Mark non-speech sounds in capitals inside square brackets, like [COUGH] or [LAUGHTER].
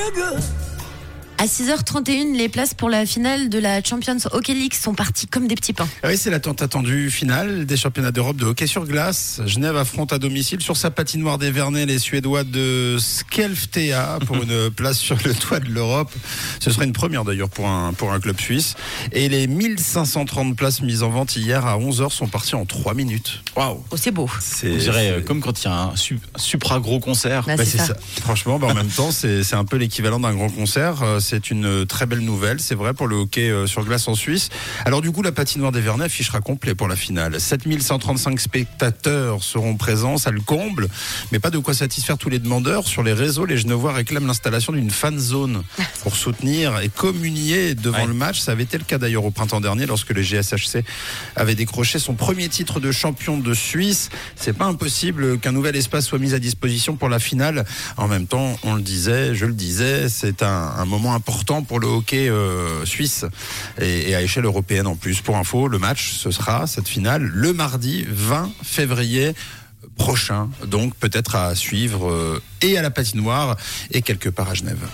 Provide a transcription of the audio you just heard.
real good. À 6h31, les places pour la finale de la Champions Hockey League sont parties comme des petits pains. Oui, c'est la tant attendue finale des championnats d'Europe de hockey sur glace. Genève affronte à domicile sur sa patinoire des Vernets les Suédois de Skelftea pour [LAUGHS] une place sur le toit de l'Europe. Ce serait une première d'ailleurs pour un, pour un club suisse. Et les 1530 places mises en vente hier à 11h sont parties en 3 minutes. Waouh Oh, c'est beau. C'est On dirait euh, c'est- comme quand il y a un su- supra gros concert. Bah, Bah, c'est ça. ça. Franchement, bah, en même temps, c'est c'est un peu l'équivalent d'un grand concert. Euh, C'est une euh, très belle nouvelle, c'est vrai, pour le hockey euh, sur glace en Suisse. Alors du coup, la patinoire des Vernets affichera complet pour la finale. 7135 spectateurs seront présents, ça le comble, mais pas de quoi satisfaire tous les demandeurs. Sur les réseaux, les Genevois réclament l'installation d'une fan zone [LAUGHS] pour soutenir et communier devant Ouais. le match. Ça avait été le cas d'ailleurs au printemps dernier lorsque le GSHC avait décroché son premier titre de champion de Suisse. C'est pas impossible qu'un nouvel espace soit mis à disposition pour la finale. En même temps, on le disait, je le disais, c'est un, un moment important pour le hockey euh, suisse et, à échelle européenne en plus. Pour info, le match, ce sera cette finale le mardi 20 février prochain. Donc peut-être à suivre euh, et à la patinoire et quelque part à Genève.